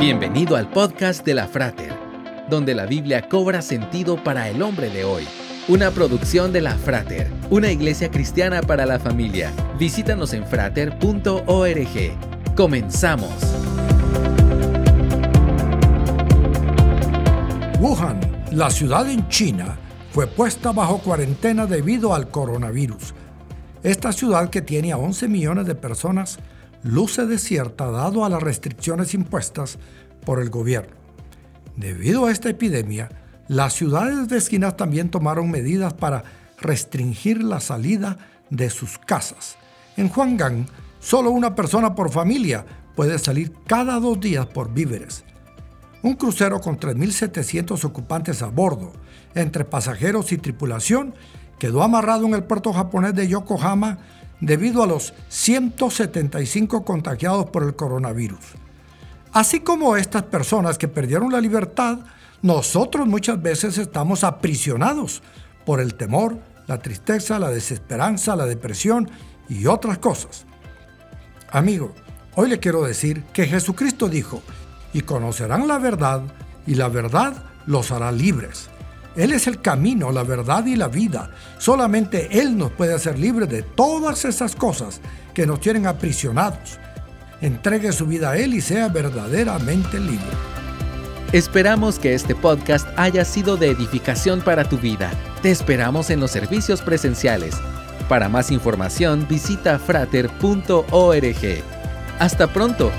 Bienvenido al podcast de la Frater, donde la Biblia cobra sentido para el hombre de hoy. Una producción de la Frater, una iglesia cristiana para la familia. Visítanos en frater.org. Comenzamos. Wuhan, la ciudad en China, fue puesta bajo cuarentena debido al coronavirus. Esta ciudad, que tiene a 11 millones de personas, luce desierta dado a las restricciones impuestas por el gobierno. Debido a esta epidemia, las ciudades vecinas también tomaron medidas para restringir la salida de sus casas. En Huanggang, solo una persona por familia puede salir cada dos días por víveres. Un crucero con 3.700 ocupantes a bordo, entre pasajeros y tripulación, quedó amarrado en el puerto japonés de Yokohama debido a los 175 contagiados por el coronavirus. Así como estas personas que perdieron la libertad, nosotros muchas veces estamos aprisionados por el temor, la tristeza, la desesperanza, la depresión y otras cosas. Amigo, hoy le quiero decir que Jesucristo dijo, y conocerán la verdad, y la verdad los hará libres. Él es el camino, la verdad y la vida. Solamente Él nos puede hacer libres de todas esas cosas que nos tienen aprisionados. Entregue su vida a Él y sea verdaderamente libre. Esperamos que este podcast haya sido de edificación para tu vida. Te esperamos en los servicios presenciales. Para más información visita frater.org. Hasta pronto.